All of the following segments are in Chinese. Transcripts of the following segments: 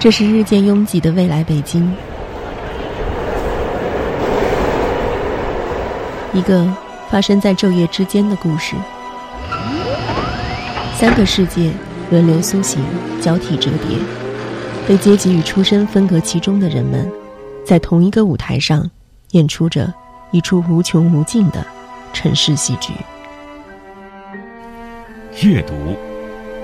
这是日渐拥挤的未来北京，一个发生在昼夜之间的故事。三个世界轮流苏醒，交替折叠，被阶级与出身分隔其中的人们，在同一个舞台上演出着一出无穷无尽的城市戏剧。阅读，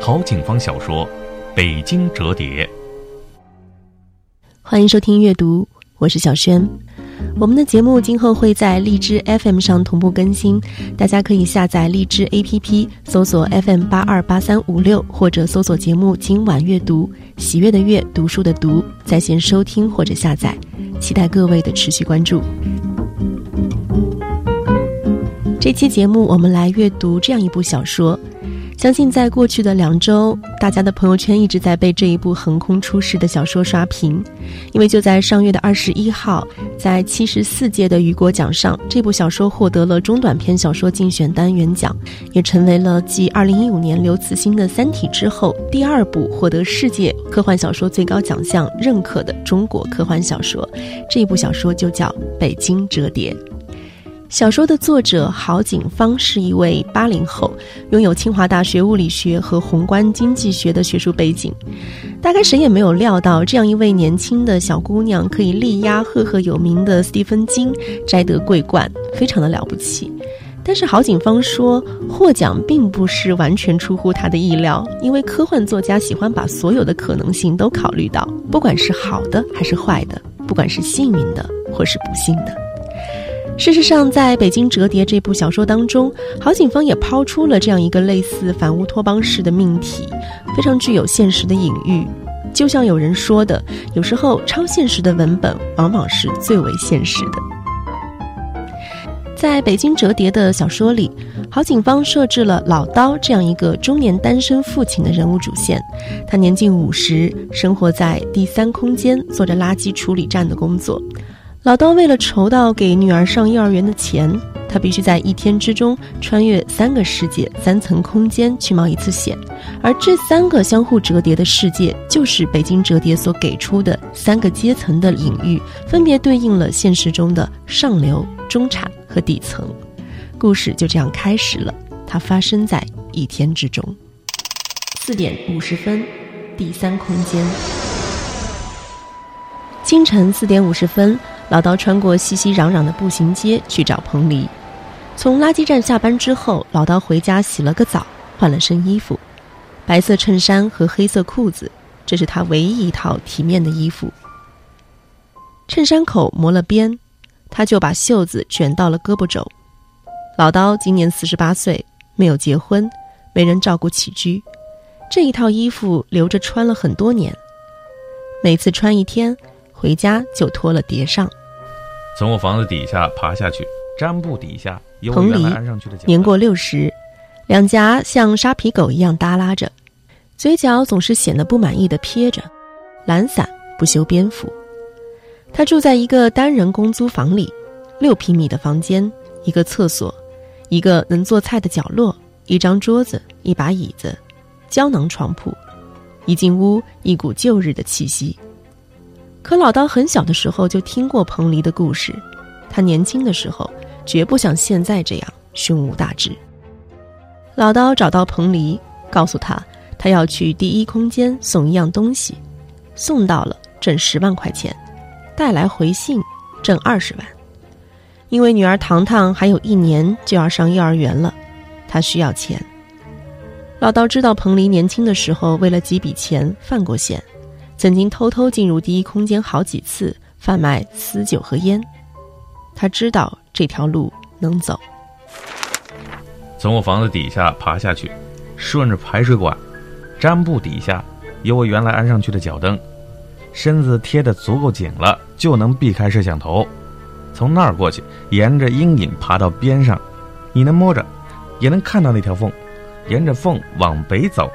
郝景芳小说《北京折叠》。欢迎收听阅读，我是小轩。我们的节目今后会在荔枝 FM 上同步更新，大家可以下载荔枝 APP，搜索 FM 八二八三五六，或者搜索节目“今晚阅读”，喜悦的悦，读书的读，在线收听或者下载。期待各位的持续关注。这期节目我们来阅读这样一部小说。相信在过去的两周，大家的朋友圈一直在被这一部横空出世的小说刷屏，因为就在上月的二十一号，在七十四届的雨果奖上，这部小说获得了中短篇小说竞选单元奖，也成为了继二零一五年刘慈欣的《三体》之后第二部获得世界科幻小说最高奖项认可的中国科幻小说。这一部小说就叫《北京折叠》。小说的作者郝景芳是一位八零后，拥有清华大学物理学和宏观经济学的学术背景。大概谁也没有料到，这样一位年轻的小姑娘可以力压赫赫有名的斯蒂芬金，摘得桂冠，非常的了不起。但是郝景芳说，获奖并不是完全出乎她的意料，因为科幻作家喜欢把所有的可能性都考虑到，不管是好的还是坏的，不管是幸运的或是不幸的。事实上，在北京折叠这部小说当中，郝景芳也抛出了这样一个类似反乌托邦式的命题，非常具有现实的隐喻。就像有人说的，有时候超现实的文本往往是最为现实的。在北京折叠的小说里，郝景芳设置了老刀这样一个中年单身父亲的人物主线，他年近五十，生活在第三空间，做着垃圾处理站的工作。老刀为了筹到给女儿上幼儿园的钱，他必须在一天之中穿越三个世界、三层空间去冒一次险，而这三个相互折叠的世界，就是北京折叠所给出的三个阶层的隐喻，分别对应了现实中的上流、中产和底层。故事就这样开始了，它发生在一天之中。四点五十分，第三空间。清晨四点五十分。老刀穿过熙熙攘攘的步行街去找彭黎。从垃圾站下班之后，老刀回家洗了个澡，换了身衣服，白色衬衫和黑色裤子，这是他唯一一套体面的衣服。衬衫口磨了边，他就把袖子卷到了胳膊肘。老刀今年四十八岁，没有结婚，没人照顾起居，这一套衣服留着穿了很多年，每次穿一天。回家就脱了叠上，从我房子底下爬下去，毡布底下有彭黎年过六十，两颊像沙皮狗一样耷拉着，嘴角总是显得不满意的撇着，懒散不修边幅。他住在一个单人公租房里，六平米的房间，一个厕所，一个能做菜的角落，一张桌子，一把椅子，胶囊床铺。一进屋，一股旧日的气息。可老刀很小的时候就听过彭黎的故事，他年轻的时候绝不像现在这样胸无大志。老刀找到彭黎，告诉他他要去第一空间送一样东西，送到了挣十万块钱，带来回信挣二十万。因为女儿糖糖还有一年就要上幼儿园了，他需要钱。老刀知道彭黎年轻的时候为了几笔钱犯过险。曾经偷偷进入第一空间好几次，贩卖私酒和烟。他知道这条路能走。从我房子底下爬下去，顺着排水管，毡布底下有我原来安上去的脚蹬，身子贴得足够紧了，就能避开摄像头。从那儿过去，沿着阴影爬到边上，你能摸着，也能看到那条缝。沿着缝往北走，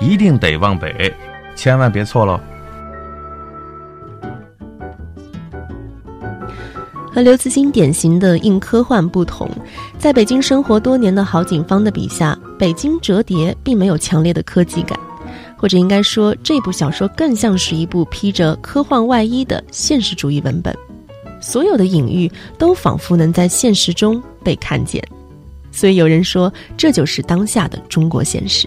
一定得往北，千万别错喽。和刘慈欣典型的硬科幻不同，在北京生活多年的郝景芳的笔下，《北京折叠》并没有强烈的科技感，或者应该说，这部小说更像是一部披着科幻外衣的现实主义文本。所有的隐喻都仿佛能在现实中被看见，所以有人说这就是当下的中国现实。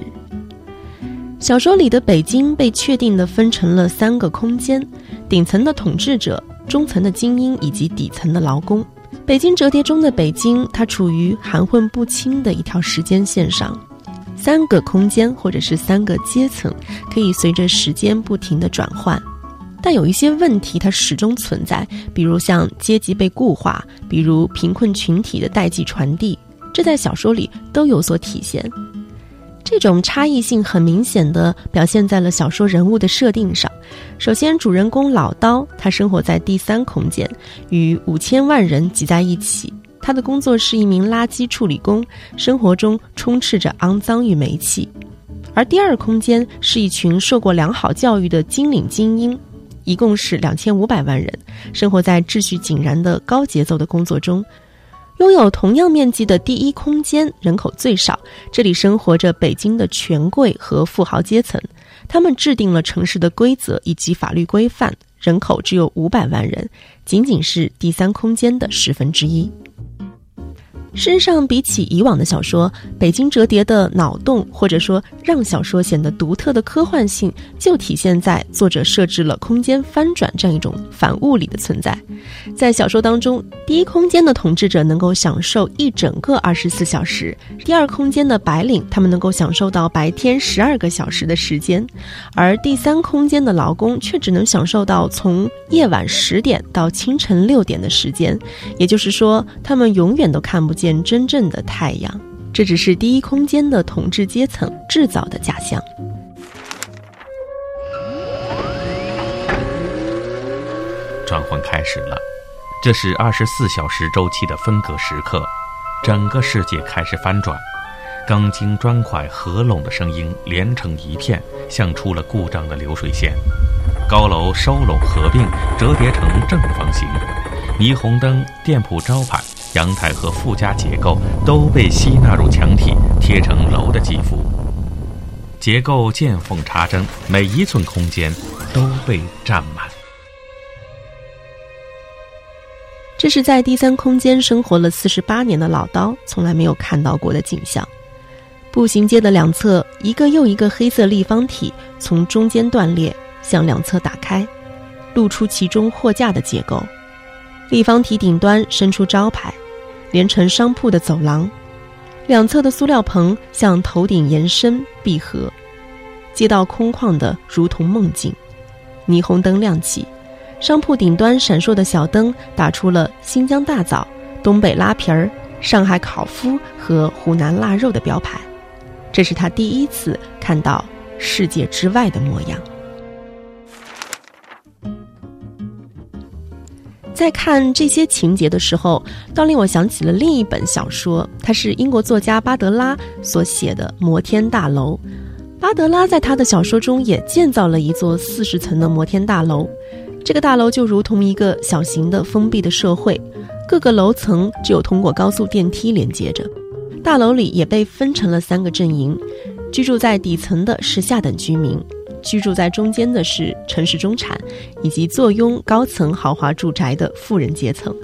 小说里的北京被确定的分成了三个空间：顶层的统治者、中层的精英以及底层的劳工。北京折叠中的北京，它处于含混不清的一条时间线上，三个空间或者是三个阶层，可以随着时间不停的转换。但有一些问题它始终存在，比如像阶级被固化，比如贫困群体的代际传递，这在小说里都有所体现。这种差异性很明显的表现在了小说人物的设定上。首先，主人公老刀他生活在第三空间，与五千万人挤在一起。他的工作是一名垃圾处理工，生活中充斥着肮脏与煤气。而第二空间是一群受过良好教育的精领精英。一共是两千五百万人，生活在秩序井然的高节奏的工作中，拥有同样面积的第一空间，人口最少。这里生活着北京的权贵和富豪阶层，他们制定了城市的规则以及法律规范。人口只有五百万人，仅仅是第三空间的十分之一。事实上，比起以往的小说，《北京折叠》的脑洞，或者说让小说显得独特的科幻性，就体现在作者设置了空间翻转这样一种反物理的存在。在小说当中，第一空间的统治者能够享受一整个二十四小时；第二空间的白领，他们能够享受到白天十二个小时的时间；而第三空间的劳工却只能享受到从夜晚十点到清晨六点的时间。也就是说，他们永远都看不见。见真正的太阳，这只是第一空间的统治阶层制造的假象。转换开始了，这是二十四小时周期的分隔时刻，整个世界开始翻转，钢筋砖块合拢的声音连成一片，像出了故障的流水线，高楼收拢合并，折叠成正方形，霓虹灯、店铺招牌。阳台和附加结构都被吸纳入墙体，贴成楼的基幅。结构见缝插针，每一寸空间都被占满。这是在第三空间生活了四十八年的老刀从来没有看到过的景象。步行街的两侧，一个又一个黑色立方体从中间断裂，向两侧打开，露出其中货架的结构。立方体顶端伸出招牌。连成商铺的走廊，两侧的塑料棚向头顶延伸闭合，街道空旷的如同梦境。霓虹灯亮起，商铺顶端闪烁的小灯打出了新疆大枣、东北拉皮儿、上海烤麸和湖南腊肉的标牌。这是他第一次看到世界之外的模样。在看这些情节的时候，倒令我想起了另一本小说，它是英国作家巴德拉所写的《摩天大楼》。巴德拉在他的小说中也建造了一座四十层的摩天大楼，这个大楼就如同一个小型的封闭的社会，各个楼层只有通过高速电梯连接着。大楼里也被分成了三个阵营，居住在底层的是下等居民。居住在中间的是城市中产，以及坐拥高层豪华住宅的富人阶层。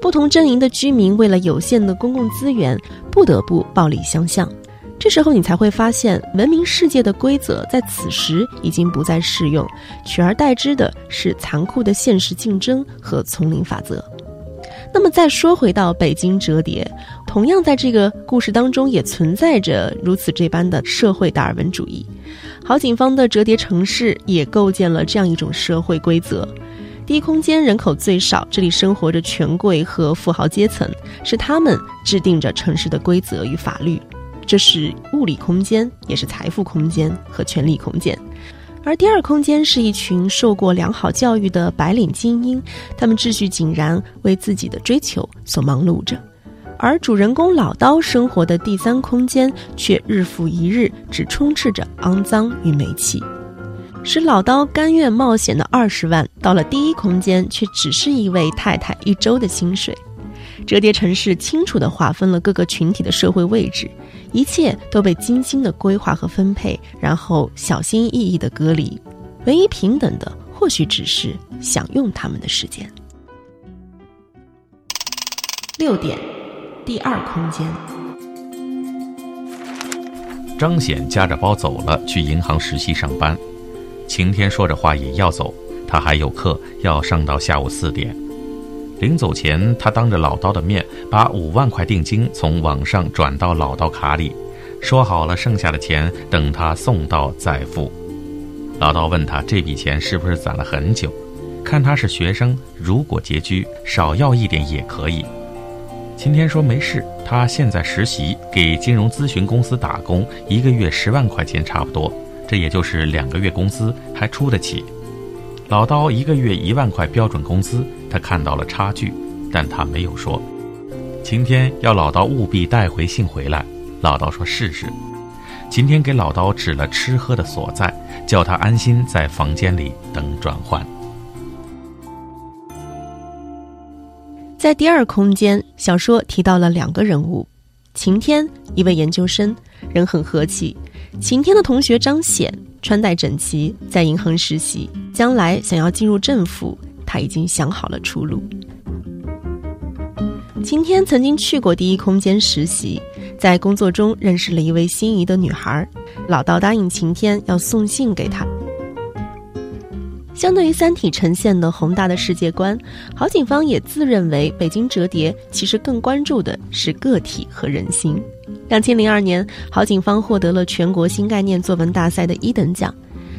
不同阵营的居民为了有限的公共资源，不得不暴力相向。这时候，你才会发现，文明世界的规则在此时已经不再适用，取而代之的是残酷的现实竞争和丛林法则。那么，再说回到北京折叠，同样在这个故事当中也存在着如此这般的社会达尔文主义。好景方的折叠城市也构建了这样一种社会规则：第一空间人口最少，这里生活着权贵和富豪阶层，是他们制定着城市的规则与法律。这是物理空间，也是财富空间和权力空间。而第二空间是一群受过良好教育的白领精英，他们秩序井然，为自己的追求所忙碌着。而主人公老刀生活的第三空间，却日复一日只充斥着肮脏与煤气，使老刀甘愿冒险的二十万，到了第一空间却只是一位太太一周的薪水。折叠城市清楚地划分了各个群体的社会位置，一切都被精心的规划和分配，然后小心翼翼地隔离。唯一平等的，或许只是享用他们的时间。六点。第二空间，张显夹着包走了，去银行实习上班。晴天说着话也要走，他还有课要上到下午四点。临走前，他当着老刀的面把五万块定金从网上转到老刀卡里，说好了剩下的钱等他送到再付。老刀问他这笔钱是不是攒了很久？看他是学生，如果拮据，少要一点也可以。晴天说：“没事，他现在实习，给金融咨询公司打工，一个月十万块钱差不多，这也就是两个月工资，还出得起。”老刀一个月一万块标准工资，他看到了差距，但他没有说。晴天要老刀务必带回信回来，老刀说：“试试。”晴天给老刀指了吃喝的所在，叫他安心在房间里等转换。在第二空间，小说提到了两个人物：晴天，一位研究生，人很和气；晴天的同学张显，穿戴整齐，在银行实习，将来想要进入政府，他已经想好了出路。晴天曾经去过第一空间实习，在工作中认识了一位心仪的女孩，老道答应晴天要送信给她。相对于《三体》呈现的宏大的世界观，郝景芳也自认为北京折叠其实更关注的是个体和人心。两千零二年，郝景芳获得了全国新概念作文大赛的一等奖。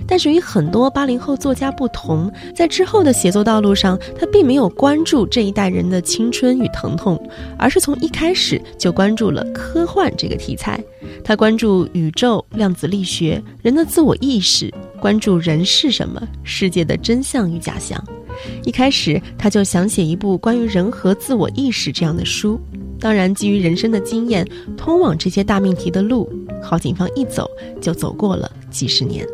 但是与很多八零后作家不同，在之后的写作道路上，他并没有关注这一代人的青春与疼痛，而是从一开始就关注了科幻这个题材。他关注宇宙、量子力学、人的自我意识，关注人是什么、世界的真相与假象。一开始，他就想写一部关于人和自我意识这样的书。当然，基于人生的经验，通往这些大命题的路，郝景芳一走就走过了几十年。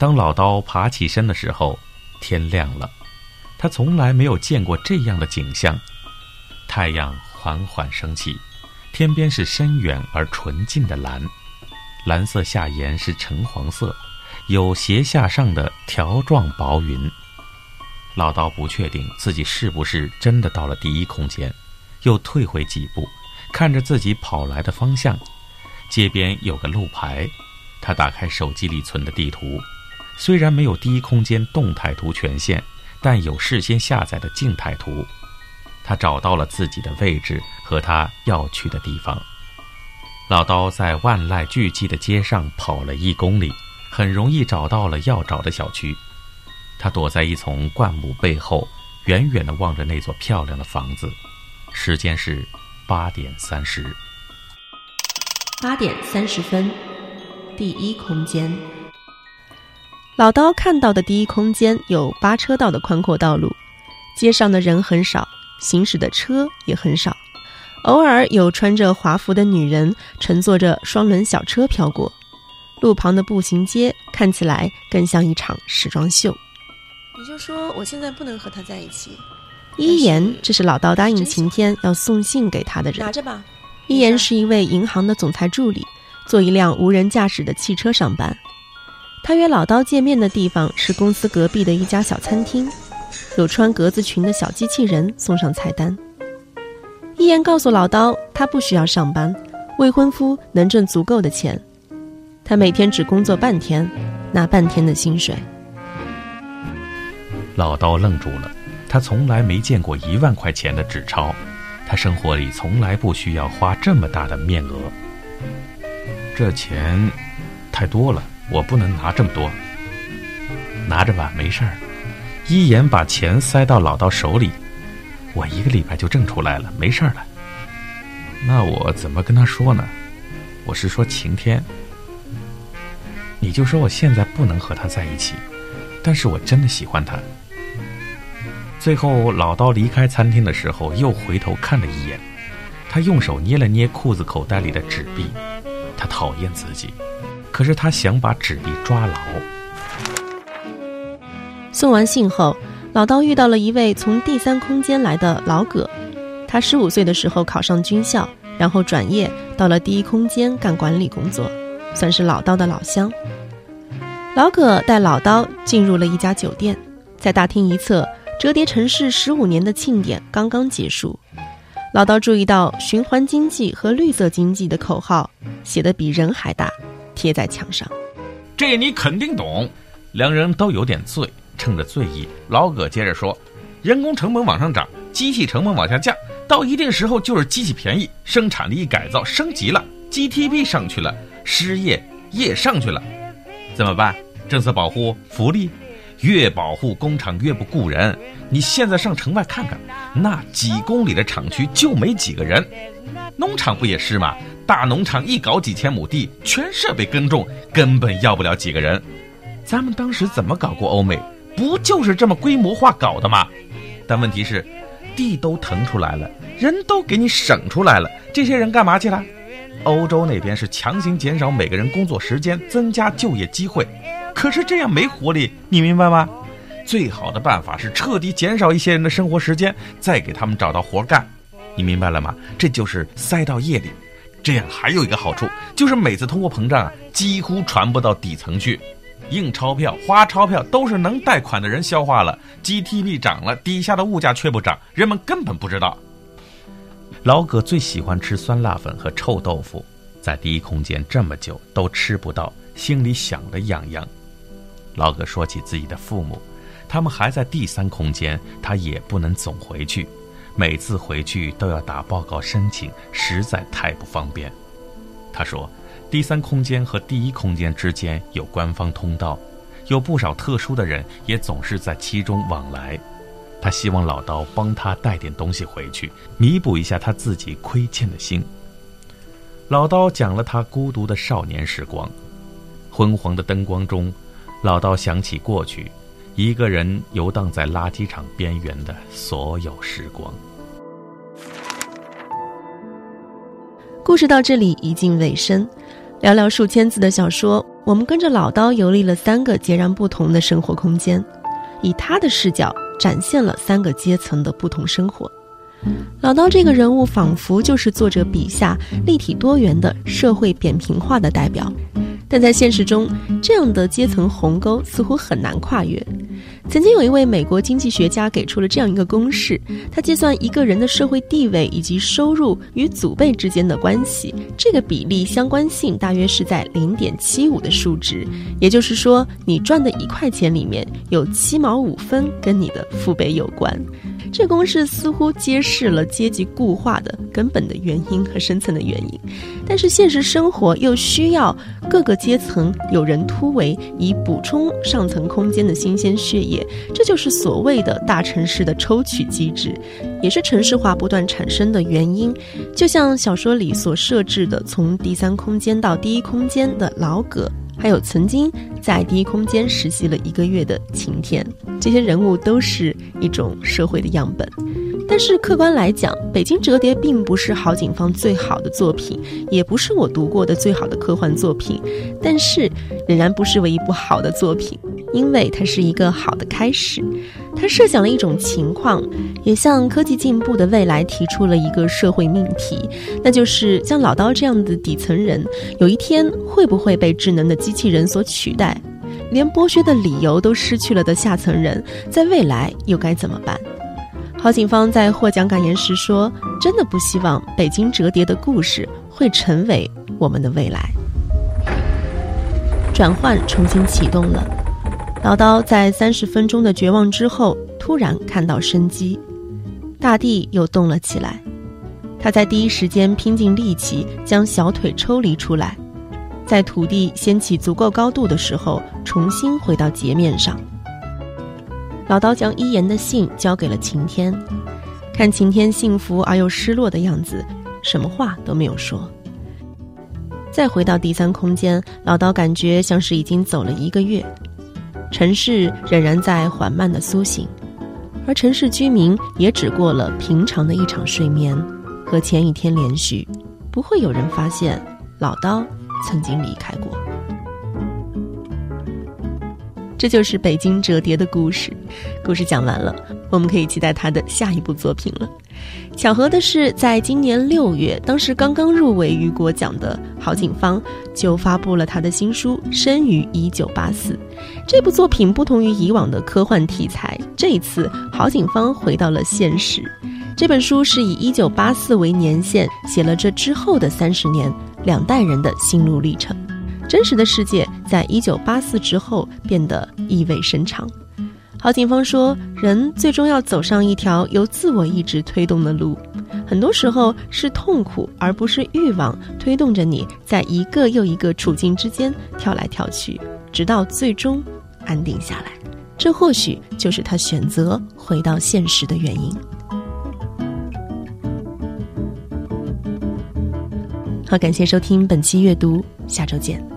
当老刀爬起身的时候，天亮了。他从来没有见过这样的景象：太阳缓缓升起，天边是深远而纯净的蓝，蓝色下沿是橙黄色，有斜下上的条状薄云。老刀不确定自己是不是真的到了第一空间，又退回几步，看着自己跑来的方向，街边有个路牌。他打开手机里存的地图。虽然没有第一空间动态图权限，但有事先下载的静态图。他找到了自己的位置和他要去的地方。老刀在万籁俱寂的街上跑了一公里，很容易找到了要找的小区。他躲在一丛灌木背后，远远地望着那座漂亮的房子。时间是八点三十。八点三十分，第一空间。老刀看到的第一空间有八车道的宽阔道路，街上的人很少，行驶的车也很少，偶尔有穿着华服的女人乘坐着双轮小车飘过。路旁的步行街看起来更像一场时装秀。你就说我现在不能和他在一起。一言，这是老刀答应晴天要送信给他的人。拿着吧。一言是一位银行的总裁助理，坐一辆无人驾驶的汽车上班。他约老刀见面的地方是公司隔壁的一家小餐厅，有穿格子裙的小机器人送上菜单。一言告诉老刀，他不需要上班，未婚夫能挣足够的钱，他每天只工作半天，拿半天的薪水。老刀愣住了，他从来没见过一万块钱的纸钞，他生活里从来不需要花这么大的面额。这钱太多了，我不能拿这么多。拿着吧，没事儿。一言把钱塞到老刀手里，我一个礼拜就挣出来了，没事儿了。那我怎么跟他说呢？我是说晴天，你就说我现在不能和他在一起，但是我真的喜欢他。最后，老刀离开餐厅的时候，又回头看了一眼，他用手捏了捏裤子口袋里的纸币，他讨厌自己，可是他想把纸币抓牢。送完信后，老刀遇到了一位从第三空间来的老葛。他十五岁的时候考上军校，然后转业到了第一空间干管理工作，算是老刀的老乡。老葛带老刀进入了一家酒店，在大厅一侧，折叠城市十五年的庆典刚刚结束。老刀注意到“循环经济”和“绿色经济”的口号写的比人还大，贴在墙上。这你肯定懂。两人都有点醉。趁着醉意，老葛接着说：“人工成本往上涨，机器成本往下降，到一定时候就是机器便宜，生产力改造升级了，GTP 上去了，失业也上去了，怎么办？政策保护福利，越保护工厂越不雇人。你现在上城外看看，那几公里的厂区就没几个人，农场不也是吗？大农场一搞几千亩地，全设备耕种，根本要不了几个人。咱们当时怎么搞过欧美？”不就是这么规模化搞的吗？但问题是，地都腾出来了，人都给你省出来了，这些人干嘛去了？欧洲那边是强行减少每个人工作时间，增加就业机会，可是这样没活力，你明白吗？最好的办法是彻底减少一些人的生活时间，再给他们找到活干，你明白了吗？这就是塞到夜里，这样还有一个好处，就是每次通货膨胀啊，几乎传不到底层去。印钞票、花钞票都是能贷款的人消化了，GTP 涨了，底下的物价却不涨，人们根本不知道。老葛最喜欢吃酸辣粉和臭豆腐，在第一空间这么久都吃不到，心里想的痒痒。老葛说起自己的父母，他们还在第三空间，他也不能总回去，每次回去都要打报告申请，实在太不方便。他说。第三空间和第一空间之间有官方通道，有不少特殊的人也总是在其中往来。他希望老刀帮他带点东西回去，弥补一下他自己亏欠的心。老刀讲了他孤独的少年时光，昏黄的灯光中，老刀想起过去，一个人游荡在垃圾场边缘的所有时光。故事到这里已近尾声。寥寥数千字的小说，我们跟着老刀游历了三个截然不同的生活空间，以他的视角展现了三个阶层的不同生活。老刀这个人物仿佛就是作者笔下立体多元的社会扁平化的代表。但在现实中，这样的阶层鸿沟似乎很难跨越。曾经有一位美国经济学家给出了这样一个公式：他计算一个人的社会地位以及收入与祖辈之间的关系，这个比例相关性大约是在零点七五的数值。也就是说，你赚的一块钱里面有七毛五分跟你的父辈有关。这公式似乎揭示了阶级固化的根本的原因和深层的原因，但是现实生活又需要各个阶层有人突围，以补充上层空间的新鲜血液。这就是所谓的大城市的抽取机制，也是城市化不断产生的原因。就像小说里所设置的，从第三空间到第一空间的老葛。还有曾经在第一空间实习了一个月的晴天，这些人物都是一种社会的样本。但是客观来讲，《北京折叠》并不是郝景芳最好的作品，也不是我读过的最好的科幻作品，但是仍然不失为一部好的作品。因为它是一个好的开始，它设想了一种情况，也向科技进步的未来提出了一个社会命题，那就是像老刀这样的底层人，有一天会不会被智能的机器人所取代？连剥削的理由都失去了的下层人，在未来又该怎么办？郝景芳在获奖感言时说：“真的不希望北京折叠的故事会成为我们的未来。”转换重新启动了。老刀在三十分钟的绝望之后，突然看到生机，大地又动了起来。他在第一时间拼尽力气将小腿抽离出来，在土地掀起足够高度的时候，重新回到截面上。老刀将一言的信交给了晴天，看晴天幸福而又失落的样子，什么话都没有说。再回到第三空间，老刀感觉像是已经走了一个月，城市仍然在缓慢的苏醒，而城市居民也只过了平常的一场睡眠，和前一天连续，不会有人发现老刀曾经离开过。这就是北京折叠的故事，故事讲完了，我们可以期待他的下一部作品了。巧合的是，在今年六月，当时刚刚入围雨果奖的郝景芳就发布了他的新书《生于一九八四》。这部作品不同于以往的科幻题材，这一次郝景芳回到了现实。这本书是以一九八四为年限，写了这之后的三十年两代人的心路历程。真实的世界在一九八四之后变得意味深长。郝景芳说：“人最终要走上一条由自我意志推动的路，很多时候是痛苦而不是欲望推动着你在一个又一个处境之间跳来跳去，直到最终安定下来。这或许就是他选择回到现实的原因。”好，感谢收听本期阅读，下周见。